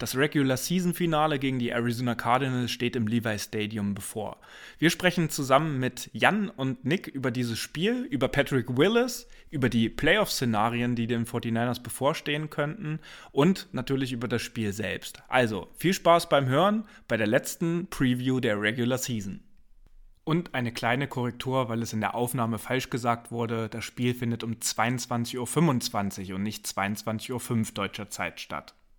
Das Regular Season Finale gegen die Arizona Cardinals steht im Levi Stadium bevor. Wir sprechen zusammen mit Jan und Nick über dieses Spiel, über Patrick Willis, über die Playoff-Szenarien, die den 49ers bevorstehen könnten und natürlich über das Spiel selbst. Also viel Spaß beim Hören bei der letzten Preview der Regular Season. Und eine kleine Korrektur, weil es in der Aufnahme falsch gesagt wurde. Das Spiel findet um 22.25 Uhr und nicht 22.05 Uhr deutscher Zeit statt.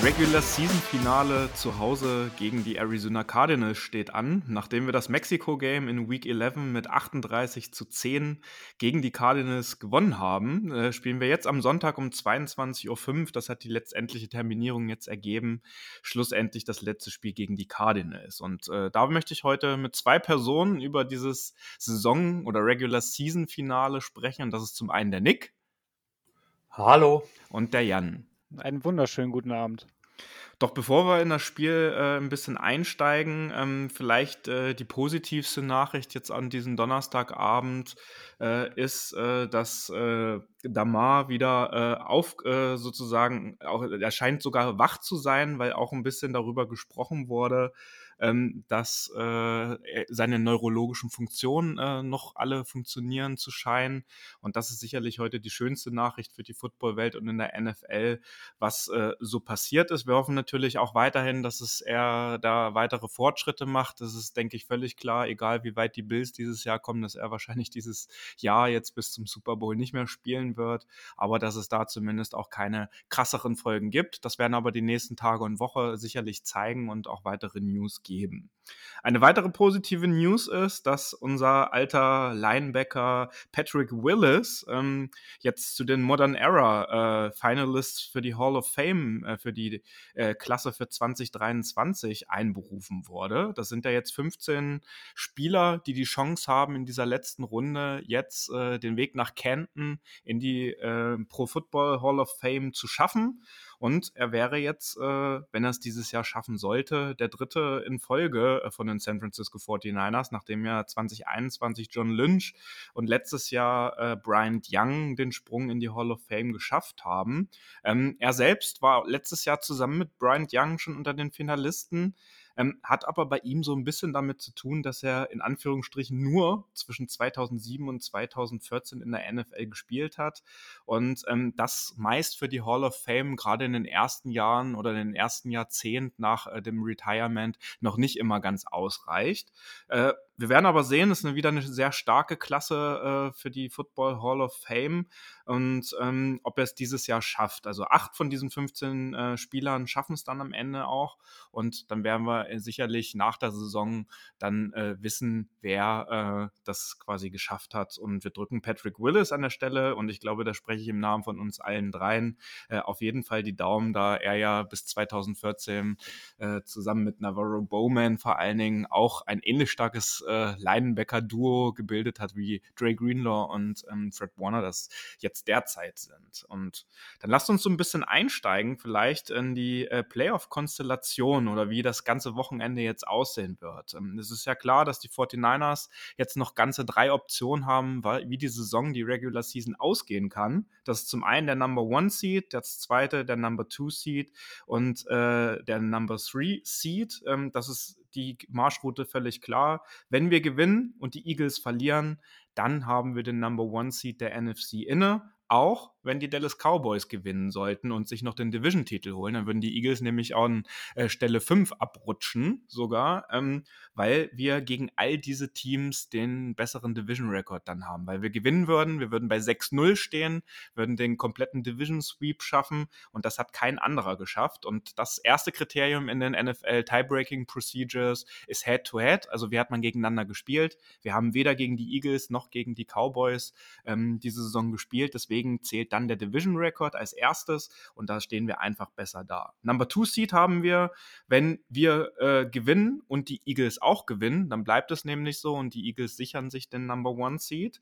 Regular Season Finale zu Hause gegen die Arizona Cardinals steht an. Nachdem wir das Mexiko Game in Week 11 mit 38 zu 10 gegen die Cardinals gewonnen haben, äh, spielen wir jetzt am Sonntag um 22.05 Uhr. Das hat die letztendliche Terminierung jetzt ergeben. Schlussendlich das letzte Spiel gegen die Cardinals. Und äh, da möchte ich heute mit zwei Personen über dieses Saison- oder Regular Season Finale sprechen. Und das ist zum einen der Nick. Hallo. Und der Jan. Einen wunderschönen guten Abend. Doch bevor wir in das Spiel äh, ein bisschen einsteigen, ähm, vielleicht äh, die positivste Nachricht jetzt an diesem Donnerstagabend äh, ist, äh, dass äh, Damar wieder äh, auf sozusagen, auch, er scheint sogar wach zu sein, weil auch ein bisschen darüber gesprochen wurde, ähm, dass äh, seine neurologischen Funktionen äh, noch alle funktionieren zu scheinen. Und das ist sicherlich heute die schönste Nachricht für die Footballwelt und in der NFL, was äh, so passiert ist. Wir hoffen natürlich auch weiterhin, dass es er da weitere Fortschritte macht. Das ist, denke ich, völlig klar, egal wie weit die Bills dieses Jahr kommen, dass er wahrscheinlich dieses Jahr jetzt bis zum Super Bowl nicht mehr spielen wird. Aber dass es da zumindest auch keine krasseren Folgen gibt. Das werden aber die nächsten Tage und Woche sicherlich zeigen und auch weitere News geben. Eine weitere positive News ist, dass unser alter Linebacker Patrick Willis ähm, jetzt zu den Modern Era äh, Finalists für die Hall of Fame, äh, für die äh, Klasse für 2023 einberufen wurde. Das sind ja jetzt 15 Spieler, die die Chance haben, in dieser letzten Runde jetzt äh, den Weg nach Canton in die äh, Pro Football Hall of Fame zu schaffen. Und er wäre jetzt, äh, wenn er es dieses Jahr schaffen sollte, der dritte in Folge äh, von den San Francisco 49ers, nachdem ja 2021 John Lynch und letztes Jahr äh, Bryant Young den Sprung in die Hall of Fame geschafft haben. Ähm, er selbst war letztes Jahr zusammen mit Bryant Young schon unter den Finalisten. Ähm, hat aber bei ihm so ein bisschen damit zu tun, dass er in Anführungsstrichen nur zwischen 2007 und 2014 in der NFL gespielt hat und ähm, das meist für die Hall of Fame gerade in den ersten Jahren oder in den ersten Jahrzehnt nach äh, dem Retirement noch nicht immer ganz ausreicht. Äh, wir werden aber sehen, es ist wieder eine sehr starke Klasse äh, für die Football Hall of Fame. Und ähm, ob er es dieses Jahr schafft. Also acht von diesen 15 äh, Spielern schaffen es dann am Ende auch. Und dann werden wir äh, sicherlich nach der Saison dann äh, wissen, wer äh, das quasi geschafft hat. Und wir drücken Patrick Willis an der Stelle. Und ich glaube, da spreche ich im Namen von uns allen dreien äh, auf jeden Fall die Daumen, da er ja bis 2014 zusammen mit Navarro Bowman vor allen Dingen auch ein ähnlich starkes äh, Linebacker-Duo gebildet hat, wie Dre Greenlaw und ähm, Fred Warner das jetzt derzeit sind. Und dann lasst uns so ein bisschen einsteigen, vielleicht in die äh, Playoff-Konstellation oder wie das ganze Wochenende jetzt aussehen wird. Ähm, es ist ja klar, dass die 49ers jetzt noch ganze drei Optionen haben, weil, wie die Saison, die Regular Season ausgehen kann. Das ist zum einen der Number One Seed, das zweite der Number Two Seed und äh, der Number Three Seed. Ähm, das ist die Marschroute völlig klar. Wenn wir gewinnen und die Eagles verlieren, dann haben wir den Number One Seed der NFC inne. Auch wenn die Dallas Cowboys gewinnen sollten und sich noch den Division-Titel holen, dann würden die Eagles nämlich an äh, Stelle 5 abrutschen, sogar, ähm, weil wir gegen all diese Teams den besseren Division-Rekord dann haben. Weil wir gewinnen würden, wir würden bei 6-0 stehen, würden den kompletten Division-Sweep schaffen und das hat kein anderer geschafft. Und das erste Kriterium in den NFL Tiebreaking Procedures ist Head-to-Head, -Head. also wie hat man gegeneinander gespielt. Wir haben weder gegen die Eagles noch gegen die Cowboys ähm, diese Saison gespielt, deswegen zählt dann dann der Division Record als erstes und da stehen wir einfach besser da. Number Two Seed haben wir, wenn wir äh, gewinnen und die Eagles auch gewinnen, dann bleibt es nämlich so und die Eagles sichern sich den Number One Seed.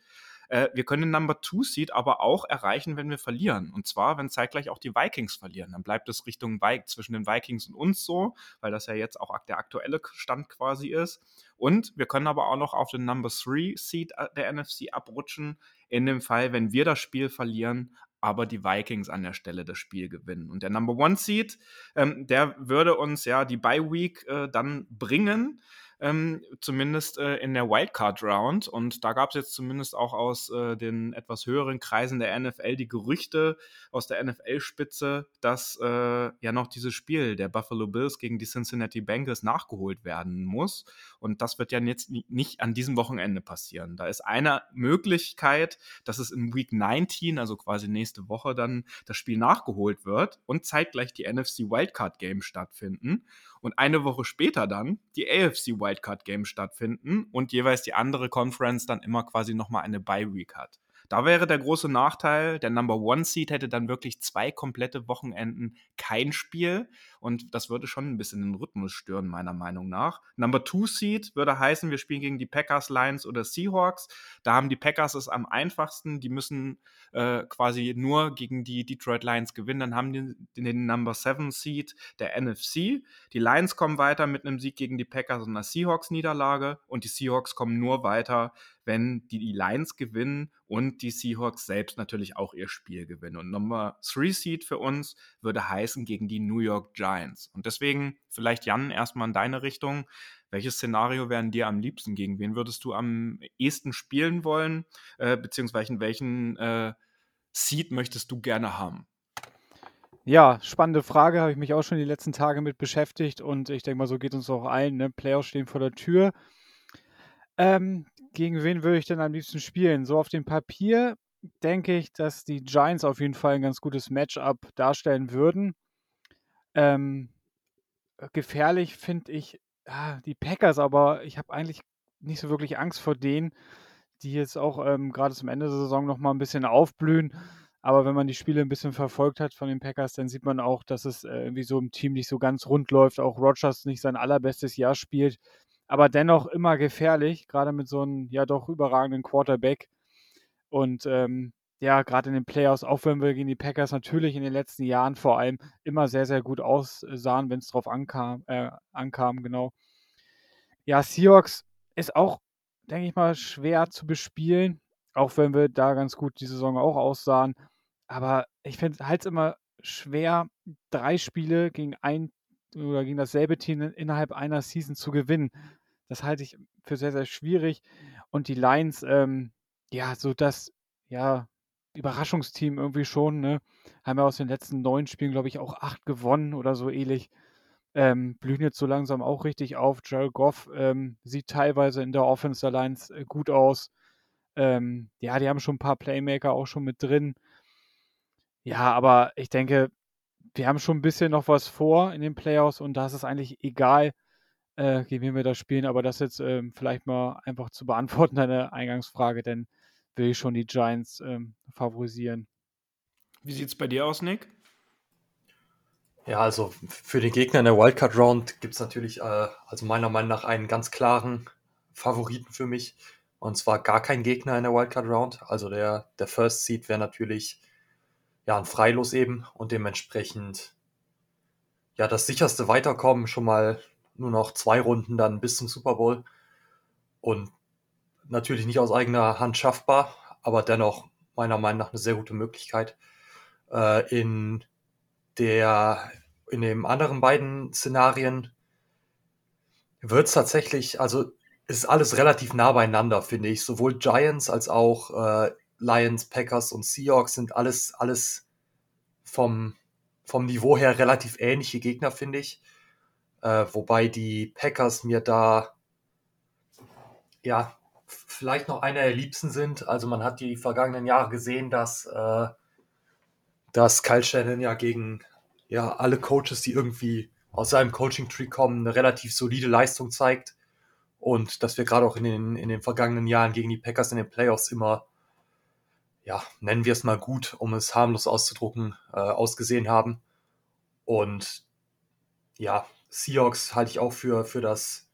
äh, wir können den Number Two Seed aber auch erreichen, wenn wir verlieren. Und zwar, wenn zeitgleich auch die Vikings verlieren. Dann bleibt es Richtung Vi zwischen den Vikings und uns so, weil das ja jetzt auch der aktuelle Stand quasi ist. Und wir können aber auch noch auf den Number Three Seed äh, der NFC abrutschen, in dem Fall, wenn wir das Spiel verlieren, aber die Vikings an der Stelle das Spiel gewinnen. Und der Number One Seed, ähm, der würde uns ja die Bye Week äh, dann bringen ähm, zumindest äh, in der Wildcard-Round. Und da gab es jetzt zumindest auch aus äh, den etwas höheren Kreisen der NFL die Gerüchte aus der NFL-Spitze, dass äh, ja noch dieses Spiel der Buffalo Bills gegen die Cincinnati Bengals nachgeholt werden muss. Und das wird ja jetzt nicht an diesem Wochenende passieren. Da ist eine Möglichkeit, dass es in Week 19, also quasi nächste Woche, dann das Spiel nachgeholt wird und zeitgleich die NFC Wildcard Games stattfinden und eine Woche später dann die AFC Wildcard Games stattfinden und jeweils die andere Conference dann immer quasi nochmal eine Bye Week hat. Da wäre der große Nachteil, der Number One Seed hätte dann wirklich zwei komplette Wochenenden kein Spiel und das würde schon ein bisschen den Rhythmus stören, meiner Meinung nach. Number Two Seed würde heißen, wir spielen gegen die Packers, Lions oder Seahawks. Da haben die Packers es am einfachsten. Die müssen äh, quasi nur gegen die Detroit Lions gewinnen. Dann haben die den Number Seven Seed der NFC. Die Lions kommen weiter mit einem Sieg gegen die Packers und einer Seahawks-Niederlage und die Seahawks kommen nur weiter wenn die, Lions gewinnen und die Seahawks selbst natürlich auch ihr Spiel gewinnen. Und Nummer 3 Seed für uns würde heißen gegen die New York Giants. Und deswegen vielleicht Jan erstmal in deine Richtung. Welches Szenario wären dir am liebsten? Gegen wen würdest du am ehesten spielen wollen? Äh, beziehungsweise welchen äh, Seed möchtest du gerne haben? Ja, spannende Frage, habe ich mich auch schon die letzten Tage mit beschäftigt und ich denke mal, so geht uns auch allen. Ne? Playoffs stehen vor der Tür. Ähm, gegen wen würde ich denn am liebsten spielen? So auf dem Papier denke ich, dass die Giants auf jeden Fall ein ganz gutes Matchup darstellen würden. Ähm, gefährlich finde ich ah, die Packers, aber ich habe eigentlich nicht so wirklich Angst vor denen, die jetzt auch ähm, gerade zum Ende der Saison nochmal ein bisschen aufblühen. Aber wenn man die Spiele ein bisschen verfolgt hat von den Packers, dann sieht man auch, dass es äh, irgendwie so im Team nicht so ganz rund läuft. Auch Rogers nicht sein allerbestes Jahr spielt aber dennoch immer gefährlich, gerade mit so einem ja doch überragenden Quarterback. Und ähm, ja, gerade in den Playoffs, auch wenn wir gegen die Packers natürlich in den letzten Jahren vor allem immer sehr, sehr gut aussahen, wenn es drauf ankam, äh, ankam, genau. Ja, Seahawks ist auch, denke ich mal, schwer zu bespielen, auch wenn wir da ganz gut die Saison auch aussahen. Aber ich finde halt immer schwer, drei Spiele gegen ein oder gegen dasselbe Team innerhalb einer Season zu gewinnen. Das halte ich für sehr, sehr schwierig. Und die Lions, ähm, ja, so das, ja, Überraschungsteam irgendwie schon, ne? Haben ja aus den letzten neun Spielen, glaube ich, auch acht gewonnen oder so ähnlich. Ähm, blühen jetzt so langsam auch richtig auf. Jared Goff ähm, sieht teilweise in der Offense Lions äh, gut aus. Ähm, ja, die haben schon ein paar Playmaker auch schon mit drin. Ja, aber ich denke, wir haben schon ein bisschen noch was vor in den Playoffs und da ist es eigentlich egal, äh, gegen wir da spielen. Aber das jetzt ähm, vielleicht mal einfach zu beantworten, deine Eingangsfrage, denn will ich schon die Giants ähm, favorisieren. Wie sieht es bei dir aus, Nick? Ja, also für den Gegner in der Wildcard Round gibt es natürlich, äh, also meiner Meinung nach, einen ganz klaren Favoriten für mich. Und zwar gar kein Gegner in der Wildcard Round. Also der, der First Seed wäre natürlich ja, ein Freilos eben und dementsprechend ja das sicherste Weiterkommen schon mal nur noch zwei Runden dann bis zum Super Bowl und natürlich nicht aus eigener Hand schaffbar, aber dennoch meiner Meinung nach eine sehr gute Möglichkeit. Äh, in der in den anderen beiden Szenarien wird es tatsächlich, also ist alles relativ nah beieinander, finde ich. Sowohl Giants als auch äh, Lions, Packers und Seahawks sind alles, alles vom, vom Niveau her relativ ähnliche Gegner, finde ich. Äh, wobei die Packers mir da ja vielleicht noch einer der liebsten sind. Also man hat die vergangenen Jahre gesehen, dass, äh, dass Kyle Shannon ja gegen ja, alle Coaches, die irgendwie aus seinem Coaching-Tree kommen, eine relativ solide Leistung zeigt. Und dass wir gerade auch in den, in den vergangenen Jahren gegen die Packers in den Playoffs immer ja, nennen wir es mal gut, um es harmlos auszudrucken, äh, ausgesehen haben. Und ja, Seahawks halte ich auch für, für das,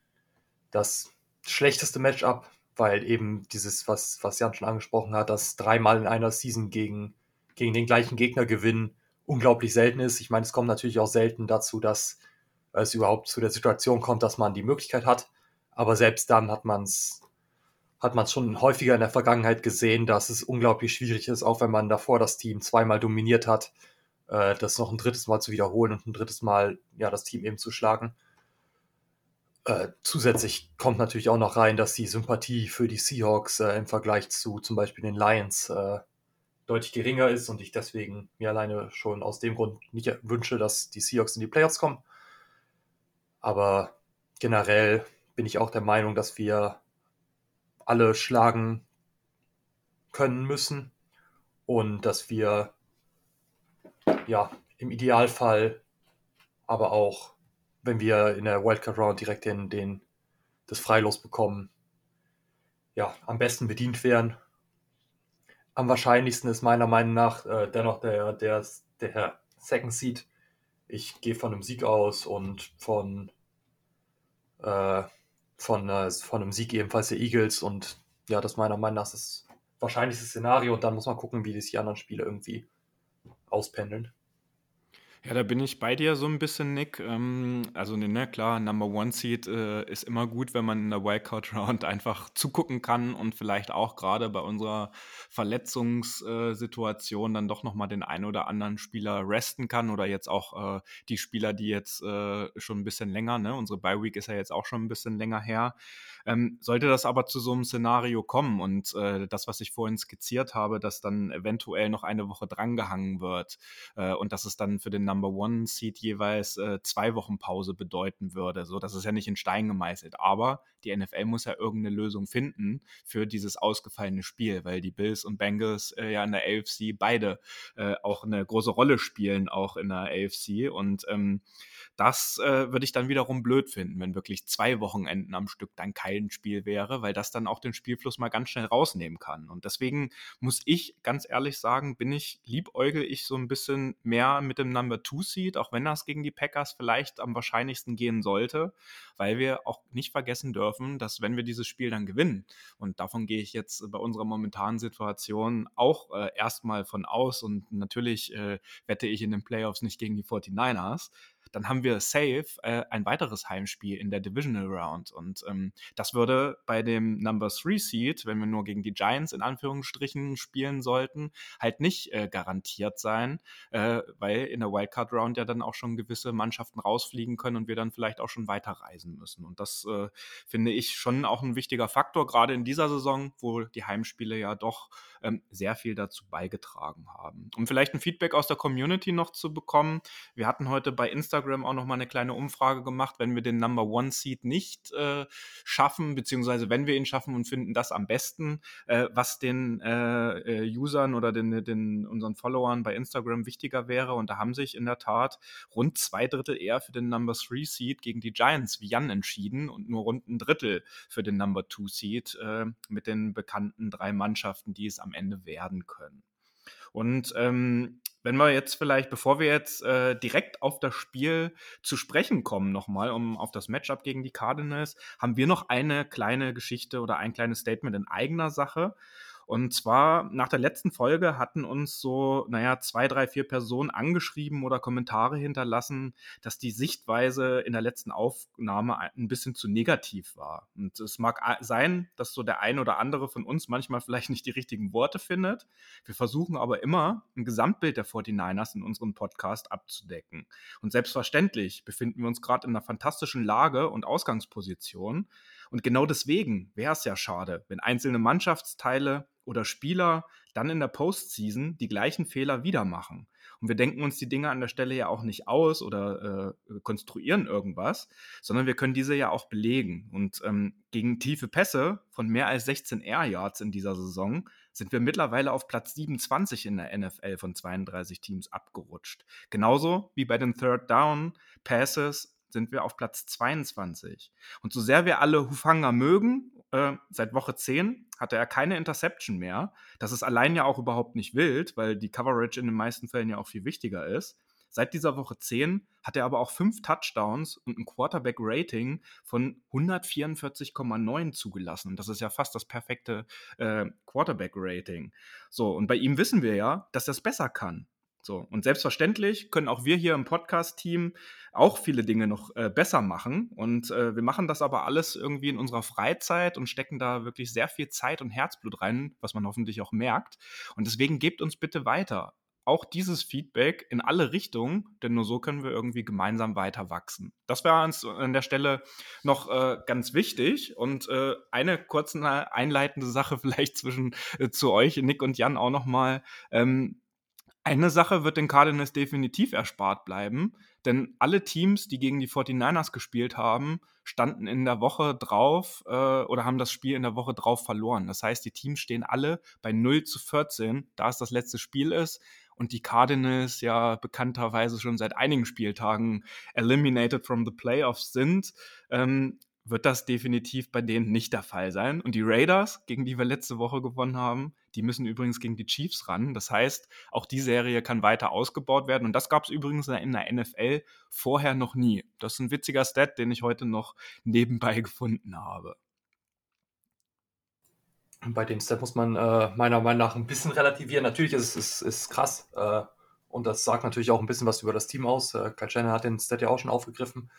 das schlechteste Matchup weil eben dieses, was, was Jan schon angesprochen hat, dass dreimal in einer Season gegen, gegen den gleichen Gegner gewinnen, unglaublich selten ist. Ich meine, es kommt natürlich auch selten dazu, dass es überhaupt zu der Situation kommt, dass man die Möglichkeit hat. Aber selbst dann hat man es hat schon häufiger in der Vergangenheit gesehen, dass es unglaublich schwierig ist, auch wenn man davor das Team zweimal dominiert hat, äh, das noch ein drittes Mal zu wiederholen und ein drittes Mal ja das Team eben zu schlagen. Äh, zusätzlich kommt natürlich auch noch rein, dass die Sympathie für die Seahawks äh, im Vergleich zu zum Beispiel den Lions äh, deutlich geringer ist und ich deswegen mir alleine schon aus dem Grund nicht wünsche, dass die Seahawks in die Playoffs kommen. Aber generell bin ich auch der Meinung, dass wir alle schlagen können müssen und dass wir ja im Idealfall aber auch, wenn wir in der Wildcard Round direkt den, den das Freilos bekommen, ja, am besten bedient werden. Am wahrscheinlichsten ist meiner Meinung nach äh, dennoch der, der, der Second Seed. Ich gehe von einem Sieg aus und von äh, von, äh, von einem Sieg ebenfalls der Eagles und ja, das meiner Meinung nach ist das wahrscheinlichste Szenario und dann muss man gucken, wie sich die anderen Spiele irgendwie auspendeln. Ja, da bin ich bei dir so ein bisschen, Nick. Ähm, also, ne, ne, klar, Number One Seed äh, ist immer gut, wenn man in der Wildcard Round einfach zugucken kann und vielleicht auch gerade bei unserer Verletzungssituation dann doch nochmal den einen oder anderen Spieler resten kann oder jetzt auch äh, die Spieler, die jetzt äh, schon ein bisschen länger, ne, unsere Bye Week ist ja jetzt auch schon ein bisschen länger her. Ähm, sollte das aber zu so einem Szenario kommen und äh, das, was ich vorhin skizziert habe, dass dann eventuell noch eine Woche drangehangen wird äh, und dass es dann für den Number One Seed jeweils äh, zwei Wochen Pause bedeuten würde. So, das ist ja nicht in Stein gemeißelt. Aber die NFL muss ja irgendeine Lösung finden für dieses ausgefallene Spiel, weil die Bills und Bengals äh, ja in der AFC beide äh, auch eine große Rolle spielen, auch in der AFC. Und ähm, das äh, würde ich dann wiederum blöd finden, wenn wirklich zwei Wochenenden am Stück dann kein Spiel wäre, weil das dann auch den Spielfluss mal ganz schnell rausnehmen kann. Und deswegen muss ich ganz ehrlich sagen, bin ich, liebäugel ich so ein bisschen mehr mit dem Number Two Seed, auch wenn das gegen die Packers vielleicht am wahrscheinlichsten gehen sollte, weil wir auch nicht vergessen dürfen, dass wenn wir dieses Spiel dann gewinnen, und davon gehe ich jetzt bei unserer momentanen Situation auch äh, erstmal von aus und natürlich äh, wette ich in den Playoffs nicht gegen die 49ers, dann haben wir safe äh, ein weiteres Heimspiel in der Divisional Round. Und ähm, das würde bei dem Number 3 Seed, wenn wir nur gegen die Giants in Anführungsstrichen spielen sollten, halt nicht äh, garantiert sein, äh, weil in der Wildcard Round ja dann auch schon gewisse Mannschaften rausfliegen können und wir dann vielleicht auch schon weiterreisen müssen. Und das äh, finde ich schon auch ein wichtiger Faktor, gerade in dieser Saison, wo die Heimspiele ja doch ähm, sehr viel dazu beigetragen haben. Um vielleicht ein Feedback aus der Community noch zu bekommen, wir hatten heute bei Instagram auch noch mal eine kleine Umfrage gemacht, wenn wir den Number One Seed nicht äh, schaffen, beziehungsweise wenn wir ihn schaffen und finden das am besten, äh, was den äh, äh Usern oder den, den, unseren Followern bei Instagram wichtiger wäre. Und da haben sich in der Tat rund zwei Drittel eher für den Number Three Seed gegen die Giants wie Jan entschieden und nur rund ein Drittel für den Number Two Seed äh, mit den bekannten drei Mannschaften, die es am Ende werden können. Und ähm, wenn wir jetzt vielleicht, bevor wir jetzt äh, direkt auf das Spiel zu sprechen kommen, nochmal, um auf das Matchup gegen die Cardinals, haben wir noch eine kleine Geschichte oder ein kleines Statement in eigener Sache. Und zwar nach der letzten Folge hatten uns so, naja, zwei, drei, vier Personen angeschrieben oder Kommentare hinterlassen, dass die Sichtweise in der letzten Aufnahme ein bisschen zu negativ war. Und es mag sein, dass so der ein oder andere von uns manchmal vielleicht nicht die richtigen Worte findet. Wir versuchen aber immer, ein Gesamtbild der 49ers in unserem Podcast abzudecken. Und selbstverständlich befinden wir uns gerade in einer fantastischen Lage und Ausgangsposition. Und genau deswegen wäre es ja schade, wenn einzelne Mannschaftsteile oder Spieler dann in der Postseason die gleichen Fehler wieder machen. Und wir denken uns die Dinge an der Stelle ja auch nicht aus oder äh, konstruieren irgendwas, sondern wir können diese ja auch belegen. Und ähm, gegen tiefe Pässe von mehr als 16 Air Yards in dieser Saison sind wir mittlerweile auf Platz 27 in der NFL von 32 Teams abgerutscht. Genauso wie bei den Third Down Passes sind wir auf Platz 22. Und so sehr wir alle Hufanga mögen, äh, seit Woche 10 hatte er keine Interception mehr. Das ist allein ja auch überhaupt nicht wild, weil die Coverage in den meisten Fällen ja auch viel wichtiger ist. Seit dieser Woche 10 hat er aber auch fünf Touchdowns und ein Quarterback-Rating von 144,9 zugelassen. Das ist ja fast das perfekte äh, Quarterback-Rating. So, und bei ihm wissen wir ja, dass er es besser kann. So, und selbstverständlich können auch wir hier im Podcast-Team auch viele Dinge noch äh, besser machen. Und äh, wir machen das aber alles irgendwie in unserer Freizeit und stecken da wirklich sehr viel Zeit und Herzblut rein, was man hoffentlich auch merkt. Und deswegen gebt uns bitte weiter auch dieses Feedback in alle Richtungen, denn nur so können wir irgendwie gemeinsam weiter wachsen. Das wäre uns an der Stelle noch äh, ganz wichtig und äh, eine kurze einleitende Sache vielleicht zwischen äh, zu euch, Nick und Jan auch nochmal. Ähm, eine Sache wird den Cardinals definitiv erspart bleiben, denn alle Teams, die gegen die 49ers gespielt haben, standen in der Woche drauf äh, oder haben das Spiel in der Woche drauf verloren. Das heißt, die Teams stehen alle bei 0 zu 14, da es das letzte Spiel ist und die Cardinals ja bekannterweise schon seit einigen Spieltagen eliminated from the playoffs sind. Ähm, wird das definitiv bei denen nicht der Fall sein. Und die Raiders, gegen die wir letzte Woche gewonnen haben, die müssen übrigens gegen die Chiefs ran. Das heißt, auch die Serie kann weiter ausgebaut werden. Und das gab es übrigens in der NFL vorher noch nie. Das ist ein witziger Stat, den ich heute noch nebenbei gefunden habe. Bei dem Stat muss man äh, meiner Meinung nach ein bisschen relativieren. Natürlich ist es ist, ist krass. Äh, und das sagt natürlich auch ein bisschen was über das Team aus. Äh, Shannon hat den Stat ja auch schon aufgegriffen.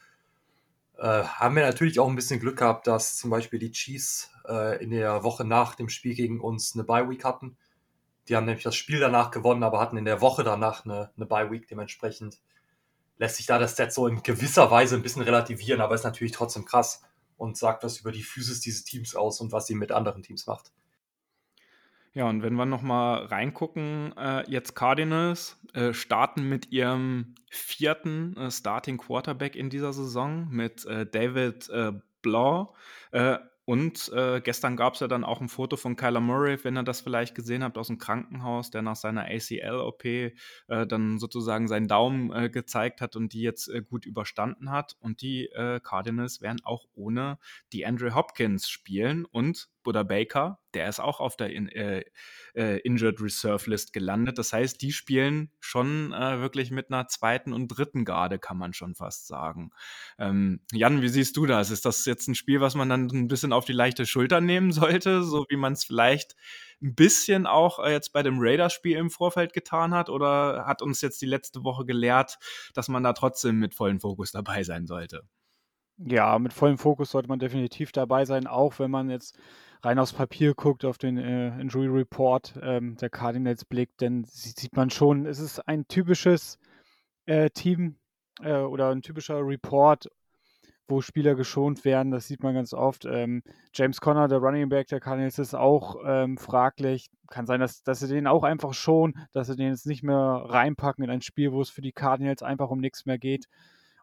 Äh, haben wir natürlich auch ein bisschen Glück gehabt, dass zum Beispiel die Chiefs äh, in der Woche nach dem Spiel gegen uns eine Bye-Week hatten. Die haben nämlich das Spiel danach gewonnen, aber hatten in der Woche danach eine, eine Bye-Week. Dementsprechend lässt sich da das Stat so in gewisser Weise ein bisschen relativieren, aber ist natürlich trotzdem krass und sagt was über die Physis dieses Teams aus und was sie mit anderen Teams macht. Ja, und wenn wir nochmal reingucken, äh, jetzt Cardinals äh, starten mit ihrem vierten äh, Starting Quarterback in dieser Saison mit äh, David äh, Blau. Äh, und gestern gab es ja dann auch ein Foto von Kyler Murray, wenn ihr das vielleicht gesehen habt, aus dem Krankenhaus, der nach seiner ACL-OP dann sozusagen seinen Daumen gezeigt hat und die jetzt gut überstanden hat. Und die Cardinals werden auch ohne die Andrew Hopkins spielen und Buddha Baker, der ist auch auf der in, äh, äh, Injured Reserve List gelandet. Das heißt, die spielen schon äh, wirklich mit einer zweiten und dritten Garde, kann man schon fast sagen. Ähm, Jan, wie siehst du das? Ist das jetzt ein Spiel, was man dann ein bisschen auf die leichte Schulter nehmen sollte, so wie man es vielleicht ein bisschen auch äh, jetzt bei dem Raiders-Spiel im Vorfeld getan hat? Oder hat uns jetzt die letzte Woche gelehrt, dass man da trotzdem mit vollem Fokus dabei sein sollte? Ja, mit vollem Fokus sollte man definitiv dabei sein, auch wenn man jetzt rein aufs Papier guckt, auf den äh, Injury Report ähm, der Cardinals blickt, dann sieht man schon, es ist ein typisches äh, Team äh, oder ein typischer Report, wo Spieler geschont werden. Das sieht man ganz oft. Ähm, James Conner, der Running Back der Cardinals, ist auch ähm, fraglich. Kann sein, dass, dass sie den auch einfach schon, dass sie den jetzt nicht mehr reinpacken in ein Spiel, wo es für die Cardinals einfach um nichts mehr geht.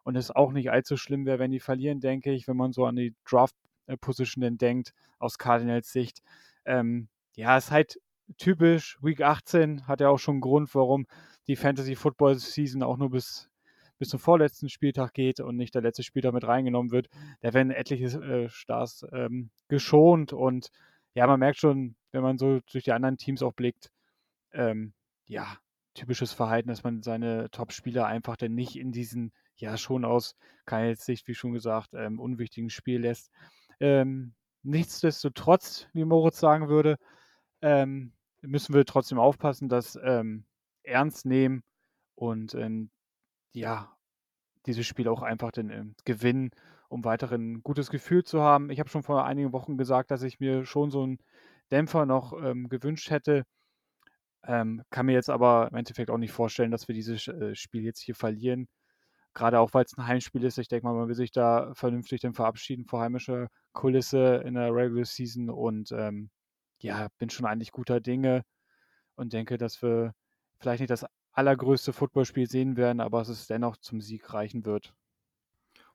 Und es auch nicht allzu schlimm wäre, wenn die verlieren, denke ich, wenn man so an die Draft Position denn denkt, aus Cardinals Sicht. Ähm, ja, ist halt typisch. Week 18 hat ja auch schon einen Grund, warum die Fantasy Football Season auch nur bis, bis zum vorletzten Spieltag geht und nicht der letzte Spieltag mit reingenommen wird. Da werden etliche äh, Stars ähm, geschont und ja, man merkt schon, wenn man so durch die anderen Teams auch blickt, ähm, ja, typisches Verhalten, dass man seine Top-Spieler einfach dann nicht in diesen, ja, schon aus keine Sicht, wie schon gesagt, ähm, unwichtigen Spiel lässt. Ähm, nichtsdestotrotz, wie Moritz sagen würde, ähm, müssen wir trotzdem aufpassen, dass ähm, ernst nehmen und ähm, ja, dieses Spiel auch einfach dann ähm, gewinnen, um weiterhin ein gutes Gefühl zu haben. Ich habe schon vor einigen Wochen gesagt, dass ich mir schon so einen Dämpfer noch ähm, gewünscht hätte. Kann mir jetzt aber im Endeffekt auch nicht vorstellen, dass wir dieses äh, Spiel jetzt hier verlieren. Gerade auch, weil es ein Heimspiel ist. Ich denke mal, man will sich da vernünftig dann verabschieden vor heimischer Kulisse in der Regular Season und ähm, ja, bin schon eigentlich guter Dinge und denke, dass wir vielleicht nicht das allergrößte Footballspiel sehen werden, aber dass es dennoch zum Sieg reichen wird.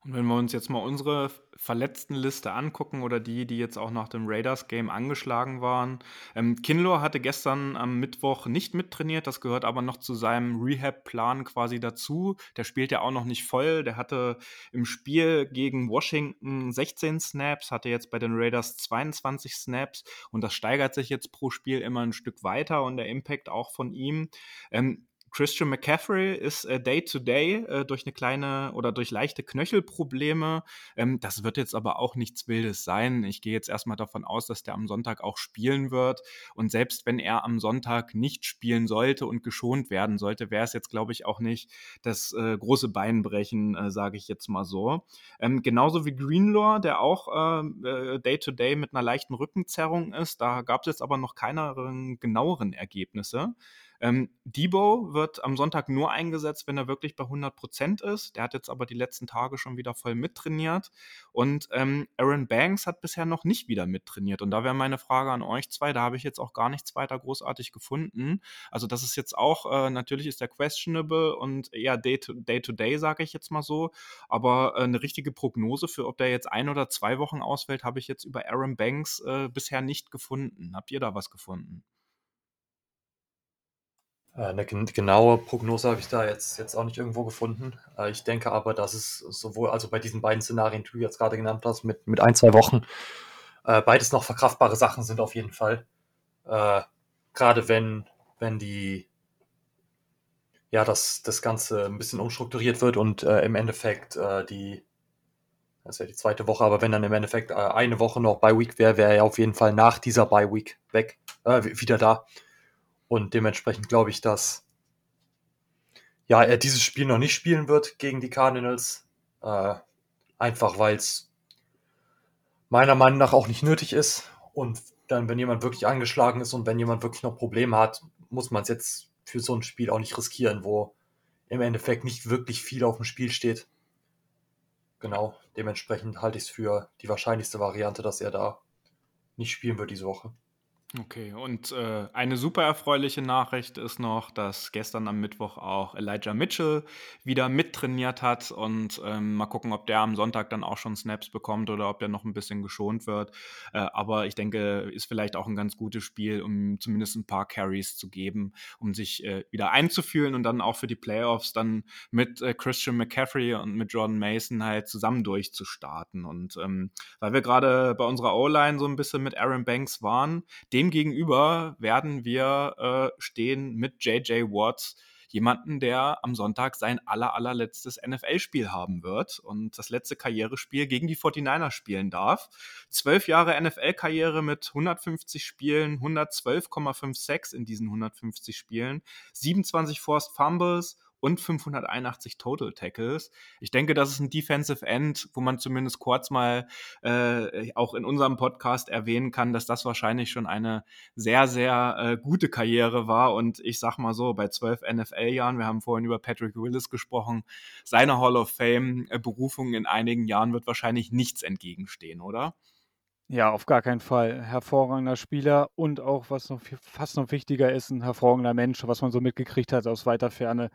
Und wenn wir uns jetzt mal unsere Verletztenliste angucken oder die, die jetzt auch nach dem Raiders-Game angeschlagen waren. Ähm, Kinlaw hatte gestern am Mittwoch nicht mittrainiert, das gehört aber noch zu seinem Rehab-Plan quasi dazu. Der spielt ja auch noch nicht voll. Der hatte im Spiel gegen Washington 16 Snaps, hatte jetzt bei den Raiders 22 Snaps und das steigert sich jetzt pro Spiel immer ein Stück weiter und der Impact auch von ihm. Ähm, Christian McCaffrey ist äh, Day to Day äh, durch eine kleine oder durch leichte Knöchelprobleme. Ähm, das wird jetzt aber auch nichts Wildes sein. Ich gehe jetzt erstmal davon aus, dass der am Sonntag auch spielen wird. Und selbst wenn er am Sonntag nicht spielen sollte und geschont werden sollte, wäre es jetzt, glaube ich, auch nicht das äh, große Beinbrechen, äh, sage ich jetzt mal so. Ähm, genauso wie Greenlaw, der auch äh, Day to Day mit einer leichten Rückenzerrung ist. Da gab es jetzt aber noch keine genaueren Ergebnisse. Ähm, Debo wird am Sonntag nur eingesetzt, wenn er wirklich bei 100 Prozent ist. Der hat jetzt aber die letzten Tage schon wieder voll mittrainiert. Und ähm, Aaron Banks hat bisher noch nicht wieder mittrainiert. Und da wäre meine Frage an euch zwei. Da habe ich jetzt auch gar nichts weiter großartig gefunden. Also das ist jetzt auch, äh, natürlich ist der questionable und eher Day-to-Day, Day sage ich jetzt mal so. Aber äh, eine richtige Prognose für, ob der jetzt ein oder zwei Wochen ausfällt, habe ich jetzt über Aaron Banks äh, bisher nicht gefunden. Habt ihr da was gefunden? Äh, eine genaue Prognose habe ich da jetzt, jetzt auch nicht irgendwo gefunden. Äh, ich denke aber, dass es sowohl, also bei diesen beiden Szenarien, die du jetzt gerade genannt hast, mit, mit ein, zwei Wochen, äh, beides noch verkraftbare Sachen sind auf jeden Fall. gerade wenn, wenn die, ja, das, das Ganze ein bisschen umstrukturiert wird und im Endeffekt die, das wäre die zweite Woche, aber wenn dann im Endeffekt eine Woche noch bei Week wäre, wäre er auf jeden Fall nach dieser Bye Week weg, wieder da. Und dementsprechend glaube ich, dass ja, er dieses Spiel noch nicht spielen wird gegen die Cardinals. Äh, einfach weil es meiner Meinung nach auch nicht nötig ist. Und dann, wenn jemand wirklich angeschlagen ist und wenn jemand wirklich noch Probleme hat, muss man es jetzt für so ein Spiel auch nicht riskieren, wo im Endeffekt nicht wirklich viel auf dem Spiel steht. Genau, dementsprechend halte ich es für die wahrscheinlichste Variante, dass er da nicht spielen wird diese Woche. Okay, und äh, eine super erfreuliche Nachricht ist noch, dass gestern am Mittwoch auch Elijah Mitchell wieder mittrainiert hat und ähm, mal gucken, ob der am Sonntag dann auch schon Snaps bekommt oder ob der noch ein bisschen geschont wird. Äh, aber ich denke, ist vielleicht auch ein ganz gutes Spiel, um zumindest ein paar Carries zu geben, um sich äh, wieder einzufühlen und dann auch für die Playoffs dann mit äh, Christian McCaffrey und mit Jordan Mason halt zusammen durchzustarten. Und ähm, weil wir gerade bei unserer O-Line so ein bisschen mit Aaron Banks waren, Demgegenüber werden wir äh, stehen mit JJ Watts, jemanden, der am Sonntag sein aller, allerletztes NFL-Spiel haben wird und das letzte Karrierespiel gegen die 49er spielen darf. Zwölf Jahre NFL-Karriere mit 150 Spielen, 112,56 in diesen 150 Spielen, 27 Forced Fumbles und 581 Total Tackles. Ich denke, das ist ein Defensive End, wo man zumindest kurz mal äh, auch in unserem Podcast erwähnen kann, dass das wahrscheinlich schon eine sehr, sehr äh, gute Karriere war. Und ich sag mal so, bei zwölf NFL-Jahren, wir haben vorhin über Patrick Willis gesprochen, seiner Hall of Fame-Berufung in einigen Jahren wird wahrscheinlich nichts entgegenstehen, oder? Ja, auf gar keinen Fall. Hervorragender Spieler und auch, was noch fast noch wichtiger ist, ein hervorragender Mensch, was man so mitgekriegt hat aus weiter Ferne.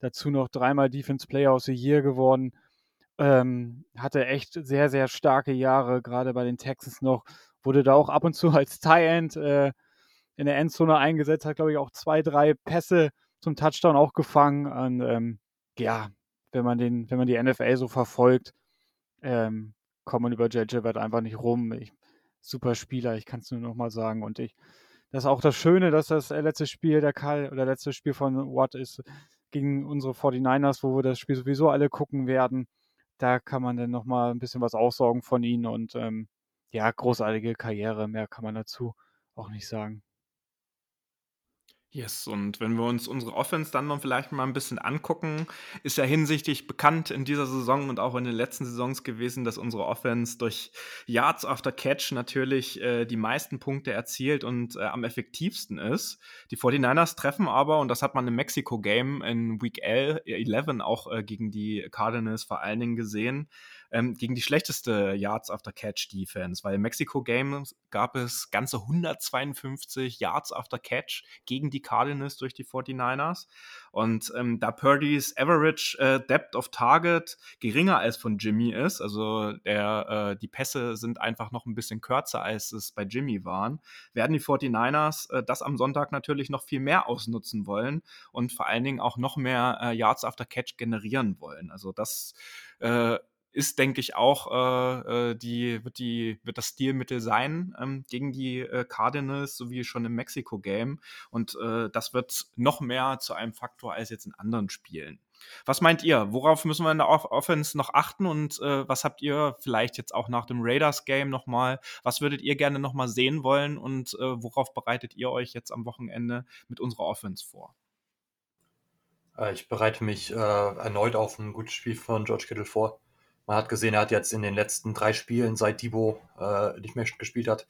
Dazu noch dreimal Defense Player of the Year geworden. Ähm, hatte echt sehr, sehr starke Jahre, gerade bei den Texans noch. Wurde da auch ab und zu als Tie End äh, in der Endzone eingesetzt, hat, glaube ich, auch zwei, drei Pässe zum Touchdown auch gefangen. Und ähm, ja, wenn man, den, wenn man die NFL so verfolgt, ähm, kommt man über JJ Watt einfach nicht rum. Ich, super Spieler, ich kann es nur noch mal sagen. Und ich, das ist auch das Schöne, dass das letzte Spiel der Karl oder letzte Spiel von Watt ist, gegen unsere 49ers, wo wir das Spiel sowieso alle gucken werden. Da kann man dann nochmal ein bisschen was aussaugen von ihnen und ähm, ja, großartige Karriere, mehr kann man dazu auch nicht sagen. Yes, und wenn wir uns unsere Offense dann noch vielleicht mal ein bisschen angucken, ist ja hinsichtlich bekannt in dieser Saison und auch in den letzten Saisons gewesen, dass unsere Offense durch Yards after Catch natürlich äh, die meisten Punkte erzielt und äh, am effektivsten ist. Die 49ers treffen aber, und das hat man im Mexiko-Game in Week 11 auch äh, gegen die Cardinals vor allen Dingen gesehen, ähm, gegen die schlechteste Yards after Catch Defense, weil im Mexiko Game gab es ganze 152 Yards after Catch gegen die Cardinals durch die 49ers. Und ähm, da Purdy's Average äh, Depth of Target geringer als von Jimmy ist, also der, äh, die Pässe sind einfach noch ein bisschen kürzer, als es bei Jimmy waren, werden die 49ers äh, das am Sonntag natürlich noch viel mehr ausnutzen wollen und vor allen Dingen auch noch mehr äh, Yards after Catch generieren wollen. Also das äh, ist, denke ich, auch äh, äh, die, wird, die, wird das Stilmittel sein ähm, gegen die äh, Cardinals, so wie schon im Mexiko-Game. Und äh, das wird noch mehr zu einem Faktor als jetzt in anderen Spielen. Was meint ihr? Worauf müssen wir in der Off Offense noch achten und äh, was habt ihr vielleicht jetzt auch nach dem Raiders-Game nochmal, was würdet ihr gerne nochmal sehen wollen und äh, worauf bereitet ihr euch jetzt am Wochenende mit unserer Offense vor? Äh, ich bereite mich äh, erneut auf ein gutes Spiel von George Kittle vor. Man hat gesehen, er hat jetzt in den letzten drei Spielen, seit Debo äh, nicht mehr gespielt hat,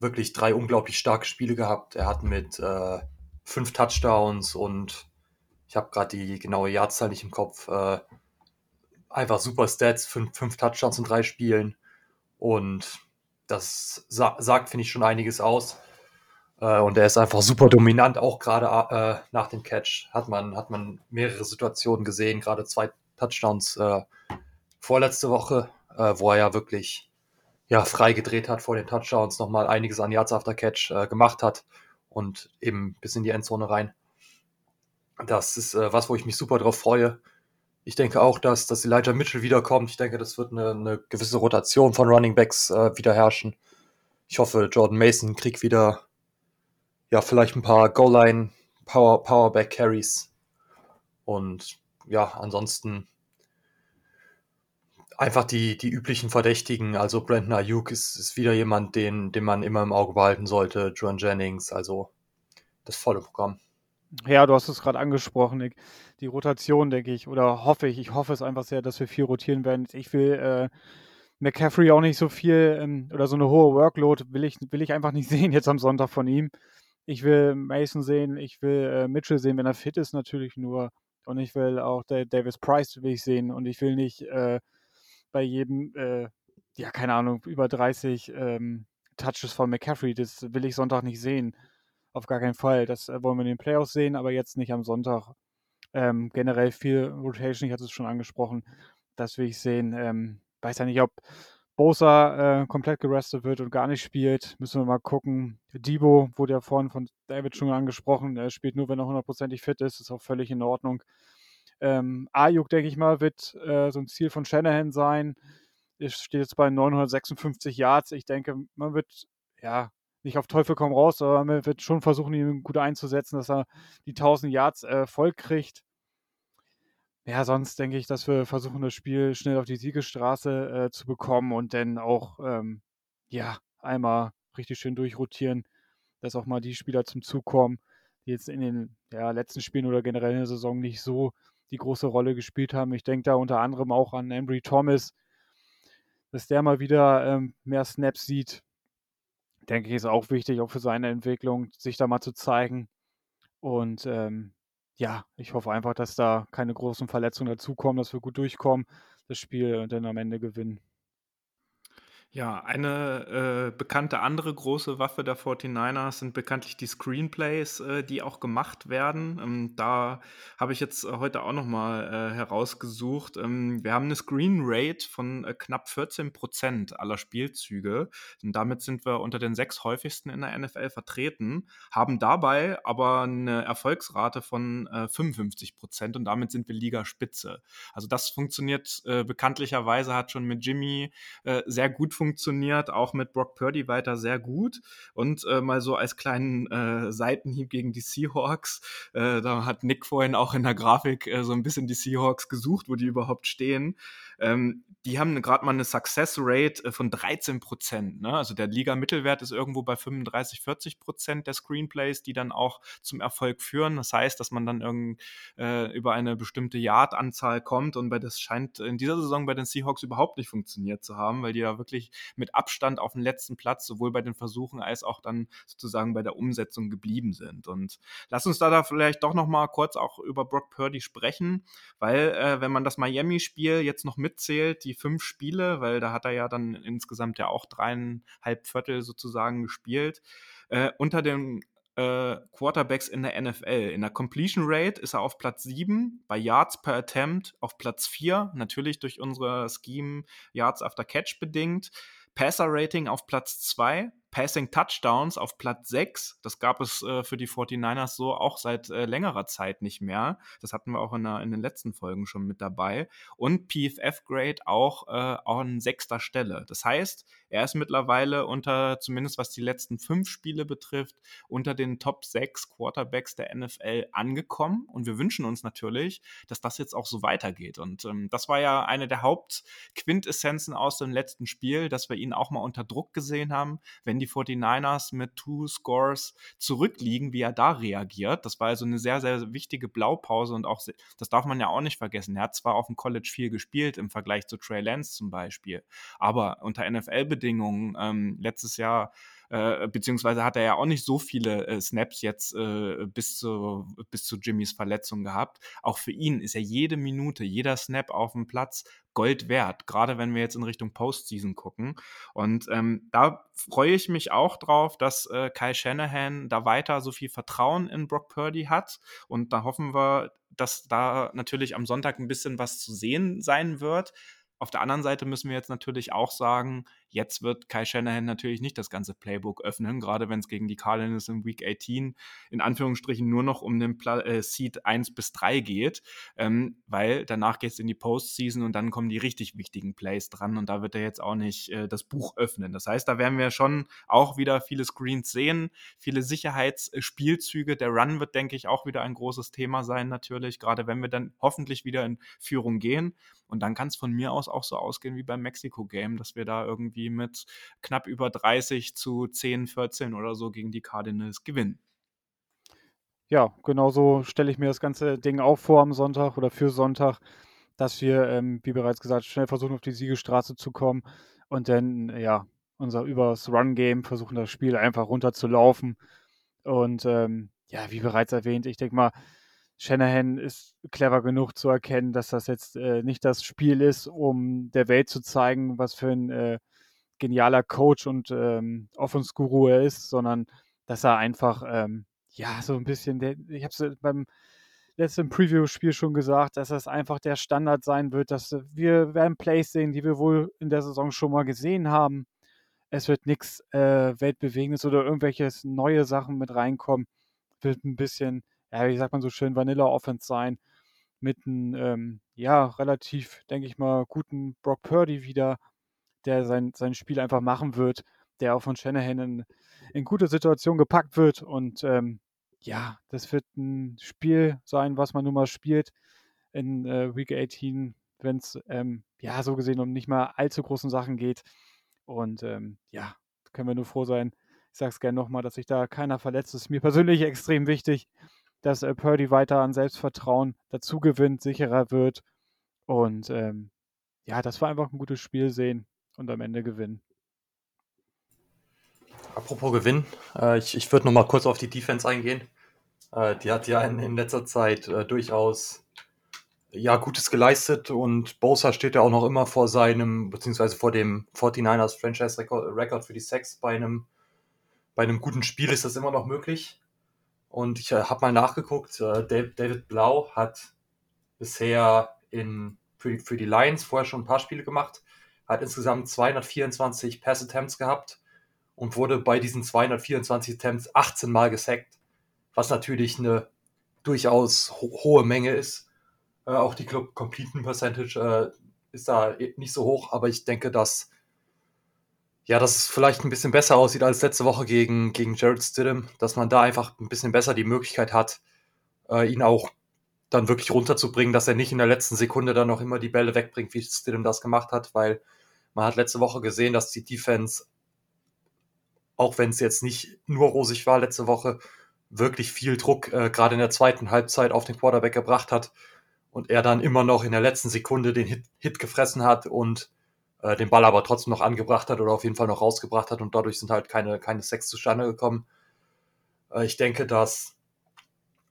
wirklich drei unglaublich starke Spiele gehabt. Er hat mit äh, fünf Touchdowns und ich habe gerade die genaue Jahrzahl nicht im Kopf. Äh, einfach super Stats, fünf, fünf Touchdowns in drei Spielen. Und das sa sagt, finde ich, schon einiges aus. Äh, und er ist einfach super dominant, auch gerade äh, nach dem Catch hat man, hat man mehrere Situationen gesehen, gerade zwei Touchdowns äh, vorletzte Woche, äh, wo er ja wirklich ja, frei hat vor den Touchdowns, nochmal einiges an Yards after Catch äh, gemacht hat und eben bis in die Endzone rein. Das ist äh, was, wo ich mich super drauf freue. Ich denke auch, dass, dass Elijah Mitchell wiederkommt. Ich denke, das wird eine, eine gewisse Rotation von Running Backs äh, wieder herrschen. Ich hoffe, Jordan Mason kriegt wieder ja, vielleicht ein paar Goal-Line Power, Powerback Carries. Und ja, ansonsten einfach die, die üblichen Verdächtigen. Also Brandon Ayuk ist, ist wieder jemand, den, den man immer im Auge behalten sollte. Joan Jennings, also das volle Programm. Ja, du hast es gerade angesprochen, Nick. Die Rotation, denke ich, oder hoffe ich, ich hoffe es einfach sehr, dass wir viel rotieren werden. Ich will äh, McCaffrey auch nicht so viel ähm, oder so eine hohe Workload will ich, will ich einfach nicht sehen jetzt am Sonntag von ihm. Ich will Mason sehen, ich will äh, Mitchell sehen, wenn er fit ist natürlich nur. Und ich will auch Davis Price will ich sehen. Und ich will nicht äh, bei jedem, äh, ja, keine Ahnung, über 30 ähm, Touches von McCaffrey. Das will ich Sonntag nicht sehen. Auf gar keinen Fall. Das äh, wollen wir in den Playoffs sehen, aber jetzt nicht am Sonntag. Ähm, generell viel Rotation, ich hatte es schon angesprochen. Das will ich sehen. Ähm, weiß ja nicht, ob Bosa äh, komplett gerestet wird und gar nicht spielt. Müssen wir mal gucken. Debo wurde ja vorhin von David schon angesprochen. Er spielt nur, wenn er hundertprozentig fit ist. Ist auch völlig in Ordnung. Ähm, Ayuk, denke ich mal, wird äh, so ein Ziel von Shanahan sein. Es steht jetzt bei 956 Yards. Ich denke, man wird ja nicht auf Teufel komm raus, aber man wird schon versuchen, ihn gut einzusetzen, dass er die 1000 Yards äh, voll kriegt. Ja, sonst denke ich, dass wir versuchen, das Spiel schnell auf die Siegesstraße äh, zu bekommen und dann auch, ähm, ja, einmal richtig schön durchrotieren, dass auch mal die Spieler zum Zug kommen, die jetzt in den ja, letzten Spielen oder generell in der Saison nicht so die große Rolle gespielt haben. Ich denke da unter anderem auch an Embry Thomas, dass der mal wieder ähm, mehr Snaps sieht. Denke ich, ist auch wichtig, auch für seine Entwicklung, sich da mal zu zeigen. Und ähm, ja, ich hoffe einfach, dass da keine großen Verletzungen dazukommen, dass wir gut durchkommen, das Spiel dann am Ende gewinnen. Ja, eine äh, bekannte andere große Waffe der 49ers sind bekanntlich die Screenplays, äh, die auch gemacht werden. Ähm, da habe ich jetzt äh, heute auch nochmal äh, herausgesucht. Ähm, wir haben eine Screen Rate von äh, knapp 14 Prozent aller Spielzüge. Und damit sind wir unter den sechs häufigsten in der NFL vertreten, haben dabei aber eine Erfolgsrate von äh, 55 Prozent und damit sind wir Ligaspitze. Also das funktioniert äh, bekanntlicherweise, hat schon mit Jimmy äh, sehr gut funktioniert funktioniert, auch mit Brock Purdy weiter sehr gut. Und äh, mal so als kleinen äh, Seitenhieb gegen die Seahawks, äh, da hat Nick vorhin auch in der Grafik äh, so ein bisschen die Seahawks gesucht, wo die überhaupt stehen. Ähm, die haben gerade mal eine Success Rate äh, von 13 Prozent. Ne? Also der Liga-Mittelwert ist irgendwo bei 35, 40 Prozent der Screenplays, die dann auch zum Erfolg führen. Das heißt, dass man dann irgend, äh, über eine bestimmte Yard-Anzahl kommt und bei das scheint in dieser Saison bei den Seahawks überhaupt nicht funktioniert zu haben, weil die ja wirklich mit Abstand auf dem letzten Platz sowohl bei den Versuchen als auch dann sozusagen bei der Umsetzung geblieben sind. Und lass uns da, da vielleicht doch noch mal kurz auch über Brock Purdy sprechen, weil äh, wenn man das Miami-Spiel jetzt noch mitzählt, die fünf Spiele, weil da hat er ja dann insgesamt ja auch dreieinhalb Viertel sozusagen gespielt, äh, unter den äh, Quarterbacks in der NFL. In der Completion Rate ist er auf Platz 7, bei Yards per Attempt auf Platz 4, natürlich durch unsere Scheme Yards after Catch bedingt. Passer Rating auf Platz 2, Passing Touchdowns auf Platz 6. Das gab es äh, für die 49ers so auch seit äh, längerer Zeit nicht mehr. Das hatten wir auch in, der, in, den letzten Folgen schon mit dabei. Und PFF-Grade auch, äh, an sechster Stelle. Das heißt, er ist mittlerweile unter, zumindest was die letzten fünf Spiele betrifft, unter den Top 6 Quarterbacks der NFL angekommen. Und wir wünschen uns natürlich, dass das jetzt auch so weitergeht. Und ähm, das war ja eine der Hauptquintessenzen aus dem letzten Spiel, dass wir ihn auch mal unter Druck gesehen haben, wenn die 49ers mit Two Scores zurückliegen, wie er da reagiert. Das war also eine sehr, sehr wichtige Blaupause und auch, das darf man ja auch nicht vergessen. Er hat zwar auf dem College viel gespielt im Vergleich zu Trey Lance zum Beispiel, aber unter NFL-Bedingungen ähm, letztes Jahr äh, beziehungsweise hat er ja auch nicht so viele äh, Snaps jetzt äh, bis, zu, bis zu Jimmys Verletzung gehabt. Auch für ihn ist ja jede Minute, jeder Snap auf dem Platz Gold wert, gerade wenn wir jetzt in Richtung Postseason gucken. Und ähm, da freue ich mich auch drauf, dass äh, Kai Shanahan da weiter so viel Vertrauen in Brock Purdy hat. Und da hoffen wir, dass da natürlich am Sonntag ein bisschen was zu sehen sein wird. Auf der anderen Seite müssen wir jetzt natürlich auch sagen, Jetzt wird Kai Shanahan natürlich nicht das ganze Playbook öffnen, gerade wenn es gegen die Cardinals in Week 18 in Anführungsstrichen nur noch um den Pla äh, Seed 1 bis 3 geht, ähm, weil danach geht es in die Postseason und dann kommen die richtig wichtigen Plays dran und da wird er jetzt auch nicht äh, das Buch öffnen. Das heißt, da werden wir schon auch wieder viele Screens sehen, viele Sicherheitsspielzüge. Der Run wird, denke ich, auch wieder ein großes Thema sein natürlich, gerade wenn wir dann hoffentlich wieder in Führung gehen. Und dann kann es von mir aus auch so ausgehen wie beim Mexiko-Game, dass wir da irgendwie irgendwie mit knapp über 30 zu 10, 14 oder so gegen die Cardinals gewinnen. Ja, genauso stelle ich mir das ganze Ding auch vor am Sonntag oder für Sonntag, dass wir, ähm, wie bereits gesagt, schnell versuchen, auf die Siegestraße zu kommen und dann, ja, unser übers Run-Game versuchen, das Spiel einfach runterzulaufen. Und ähm, ja, wie bereits erwähnt, ich denke mal, Shanahan ist clever genug zu erkennen, dass das jetzt äh, nicht das Spiel ist, um der Welt zu zeigen, was für ein äh, genialer Coach und ähm, Offense-Guru er ist, sondern dass er einfach, ähm, ja, so ein bisschen, der, ich habe es beim letzten Preview-Spiel schon gesagt, dass das einfach der Standard sein wird, dass wir werden Plays sehen, die wir wohl in der Saison schon mal gesehen haben. Es wird nichts äh, Weltbewegendes oder irgendwelche neue Sachen mit reinkommen. Wird ein bisschen, ja, wie sagt man so schön, Vanilla-Offense sein. Mit einem, ähm, ja, relativ, denke ich mal, guten Brock Purdy wieder der sein, sein Spiel einfach machen wird, der auch von Shanahan in, in gute Situationen gepackt wird. Und ähm, ja, das wird ein Spiel sein, was man nun mal spielt in äh, Week 18, wenn es ähm, ja so gesehen um nicht mal allzu großen Sachen geht. Und ähm, ja, können wir nur froh sein. Ich sage es gerne nochmal, dass sich da keiner verletzt. Das ist mir persönlich extrem wichtig, dass äh, Purdy weiter an Selbstvertrauen dazu gewinnt, sicherer wird. Und ähm, ja, das war einfach ein gutes Spiel sehen und am Ende gewinnen. Apropos Gewinn, äh, ich, ich würde noch mal kurz auf die Defense eingehen. Äh, die hat ja in, in letzter Zeit äh, durchaus ja, Gutes geleistet und Bosa steht ja auch noch immer vor seinem, beziehungsweise vor dem 49ers Franchise-Record für die Sex. Bei einem, bei einem guten Spiel ist das immer noch möglich. Und ich äh, habe mal nachgeguckt, äh, David Blau hat bisher in, für, für die Lions vorher schon ein paar Spiele gemacht hat insgesamt 224 Pass Attempts gehabt und wurde bei diesen 224 Attempts 18 Mal gesackt, was natürlich eine durchaus ho hohe Menge ist. Äh, auch die Club Completion Percentage äh, ist da nicht so hoch, aber ich denke, dass ja, dass es vielleicht ein bisschen besser aussieht als letzte Woche gegen, gegen Jared Stidham, dass man da einfach ein bisschen besser die Möglichkeit hat, äh, ihn auch dann wirklich runterzubringen, dass er nicht in der letzten Sekunde dann noch immer die Bälle wegbringt, wie Stidham das gemacht hat, weil man hat letzte Woche gesehen, dass die Defense, auch wenn es jetzt nicht nur rosig war letzte Woche, wirklich viel Druck äh, gerade in der zweiten Halbzeit auf den Quarterback gebracht hat und er dann immer noch in der letzten Sekunde den Hit, Hit gefressen hat und äh, den Ball aber trotzdem noch angebracht hat oder auf jeden Fall noch rausgebracht hat und dadurch sind halt keine, keine Sex zustande gekommen. Äh, ich denke, dass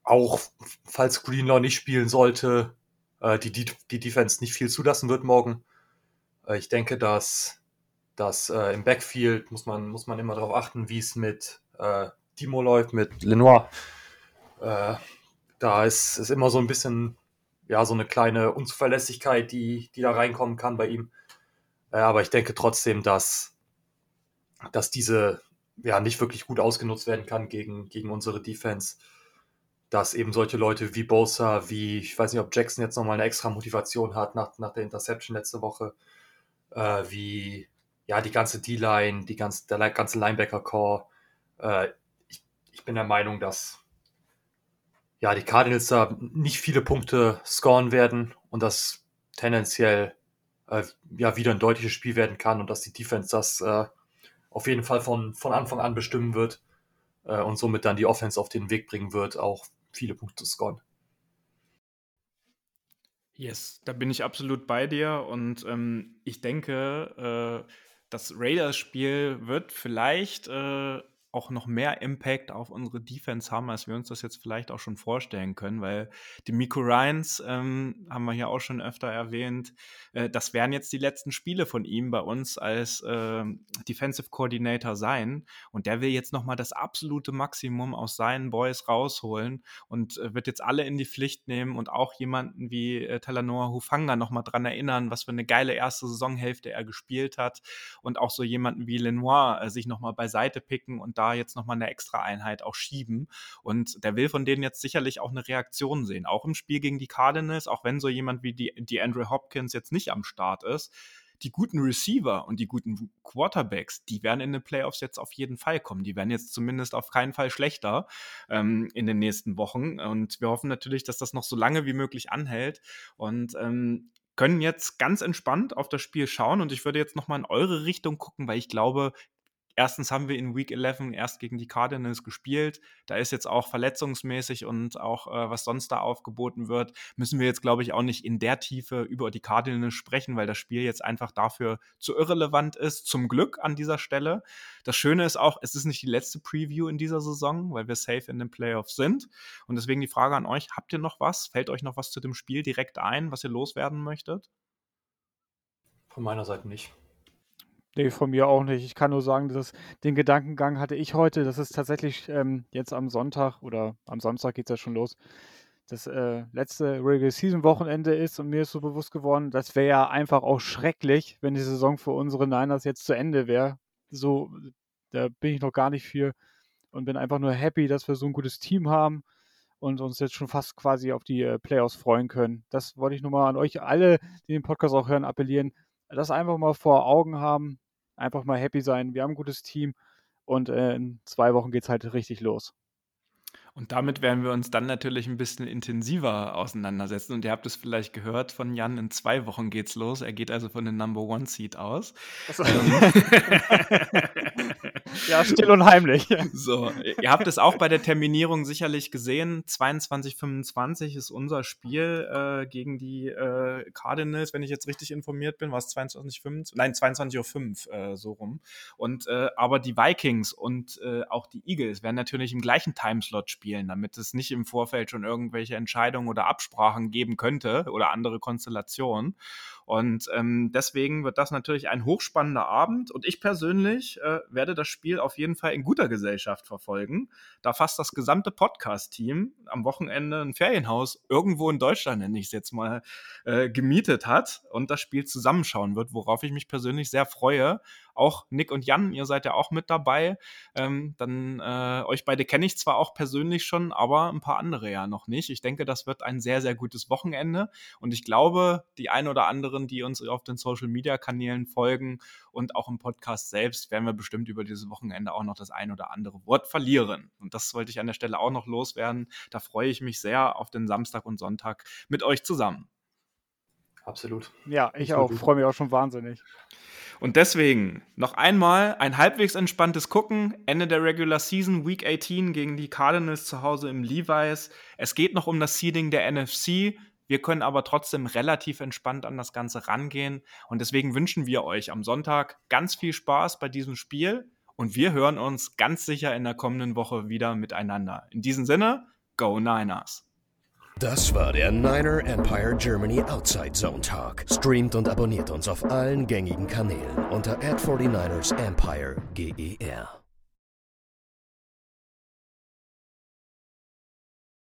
auch falls Greenlaw nicht spielen sollte, äh, die, die, die Defense nicht viel zulassen wird morgen. Äh, ich denke, dass, dass äh, im Backfield muss man, muss man immer darauf achten, wie es mit äh, Timo läuft, mit Lenoir. Äh, da ist, ist immer so ein bisschen, ja, so eine kleine Unzuverlässigkeit, die, die da reinkommen kann bei ihm. Äh, aber ich denke trotzdem, dass, dass diese ja nicht wirklich gut ausgenutzt werden kann gegen, gegen unsere Defense. Dass eben solche Leute wie Bosa, wie, ich weiß nicht, ob Jackson jetzt nochmal eine extra Motivation hat nach, nach der Interception letzte Woche, äh, wie ja die ganze D-Line, die ganze, der ganze Linebacker-Core. Äh, ich, ich bin der Meinung, dass ja, die Cardinals da nicht viele Punkte scoren werden und dass tendenziell äh, ja wieder ein deutliches Spiel werden kann und dass die Defense das äh, auf jeden Fall von, von Anfang an bestimmen wird äh, und somit dann die Offense auf den Weg bringen wird, auch viele Punkte scoren. Yes, da bin ich absolut bei dir und ähm, ich denke, äh, das Raiders-Spiel wird vielleicht äh, auch noch mehr Impact auf unsere Defense haben, als wir uns das jetzt vielleicht auch schon vorstellen können, weil die Miko Ryans, ähm, haben wir hier auch schon öfter erwähnt, äh, das werden jetzt die letzten Spiele von ihm bei uns als äh, Defensive Coordinator sein. Und der will jetzt nochmal das absolute Maximum aus seinen Boys rausholen und äh, wird jetzt alle in die Pflicht nehmen und auch jemanden wie äh, Talanoa Hufanga nochmal dran erinnern, was für eine geile erste Saisonhälfte er gespielt hat. Und auch so jemanden wie Lenoir äh, sich nochmal beiseite picken und da jetzt nochmal eine extra Einheit auch schieben. Und der will von denen jetzt sicherlich auch eine Reaktion sehen. Auch im Spiel gegen die Cardinals, auch wenn so jemand wie die, die Andrew Hopkins jetzt nicht am Start ist die guten Receiver und die guten Quarterbacks, die werden in den Playoffs jetzt auf jeden Fall kommen. Die werden jetzt zumindest auf keinen Fall schlechter ähm, in den nächsten Wochen. Und wir hoffen natürlich, dass das noch so lange wie möglich anhält. Und ähm, können jetzt ganz entspannt auf das Spiel schauen und ich würde jetzt nochmal in eure Richtung gucken, weil ich glaube, erstens haben wir in Week 11 erst gegen die Cardinals gespielt. Da ist jetzt auch verletzungsmäßig und auch äh, was sonst da aufgeboten wird, müssen wir jetzt, glaube ich, auch nicht in der Tiefe über die Cardinals sprechen, weil das Spiel jetzt einfach dafür zu irrelevant ist. Zum Glück an dieser Stelle. Das Schöne ist auch, es ist nicht die letzte Preview in dieser Saison, weil wir safe in den Playoffs sind. Und deswegen die Frage an euch, habt ihr noch was? Fällt euch noch was zu dem Spiel direkt ein, was ihr loswerden möchtet? Von meiner Seite nicht. Nee, von mir auch nicht. Ich kann nur sagen, dass den Gedankengang hatte ich heute. Das ist tatsächlich ähm, jetzt am Sonntag oder am Samstag geht es ja schon los. Das äh, letzte Regular Season Wochenende ist und mir ist so bewusst geworden, das wäre ja einfach auch schrecklich, wenn die Saison für unsere Niners jetzt zu Ende wäre. So, da bin ich noch gar nicht für und bin einfach nur happy, dass wir so ein gutes Team haben und uns jetzt schon fast quasi auf die äh, Playoffs freuen können. Das wollte ich nur mal an euch alle, die den Podcast auch hören, appellieren. Das einfach mal vor Augen haben einfach mal happy sein. Wir haben ein gutes Team und äh, in zwei Wochen geht es halt richtig los. Und damit werden wir uns dann natürlich ein bisschen intensiver auseinandersetzen. Und ihr habt es vielleicht gehört von Jan, in zwei Wochen geht's los. Er geht also von dem Number One Seat aus. So. Ähm. ja, still und heimlich. So, ihr habt es auch bei der Terminierung sicherlich gesehen. 22:25 ist unser Spiel äh, gegen die äh, Cardinals, wenn ich jetzt richtig informiert bin. War es 22:25? Nein, 22.05 Uhr äh, so rum. Und äh, aber die Vikings und äh, auch die Eagles werden natürlich im gleichen Timeslot spielen spielen, damit es nicht im Vorfeld schon irgendwelche Entscheidungen oder Absprachen geben könnte oder andere Konstellationen. Und ähm, deswegen wird das natürlich ein hochspannender Abend. Und ich persönlich äh, werde das Spiel auf jeden Fall in guter Gesellschaft verfolgen, da fast das gesamte Podcast-Team am Wochenende ein Ferienhaus irgendwo in Deutschland, nenne ich es jetzt mal, äh, gemietet hat und das Spiel zusammenschauen wird, worauf ich mich persönlich sehr freue. Auch Nick und Jan, ihr seid ja auch mit dabei. Ähm, dann äh, euch beide kenne ich zwar auch persönlich schon, aber ein paar andere ja noch nicht. Ich denke, das wird ein sehr, sehr gutes Wochenende. Und ich glaube, die ein oder anderen, die uns auf den Social Media Kanälen folgen und auch im Podcast selbst, werden wir bestimmt über dieses Wochenende auch noch das ein oder andere Wort verlieren. Und das wollte ich an der Stelle auch noch loswerden. Da freue ich mich sehr auf den Samstag und Sonntag mit euch zusammen. Absolut. Ja, ich Absolut. auch. Freue mich auch schon wahnsinnig. Und deswegen noch einmal ein halbwegs entspanntes Gucken. Ende der Regular Season, Week 18 gegen die Cardinals zu Hause im Levi's. Es geht noch um das Seeding der NFC. Wir können aber trotzdem relativ entspannt an das Ganze rangehen. Und deswegen wünschen wir euch am Sonntag ganz viel Spaß bei diesem Spiel. Und wir hören uns ganz sicher in der kommenden Woche wieder miteinander. In diesem Sinne, Go Niners! Das war der Niner Empire Germany Outside Zone Talk. Streamt und abonniert uns auf allen gängigen Kanälen unter Ad49ers Empire GER.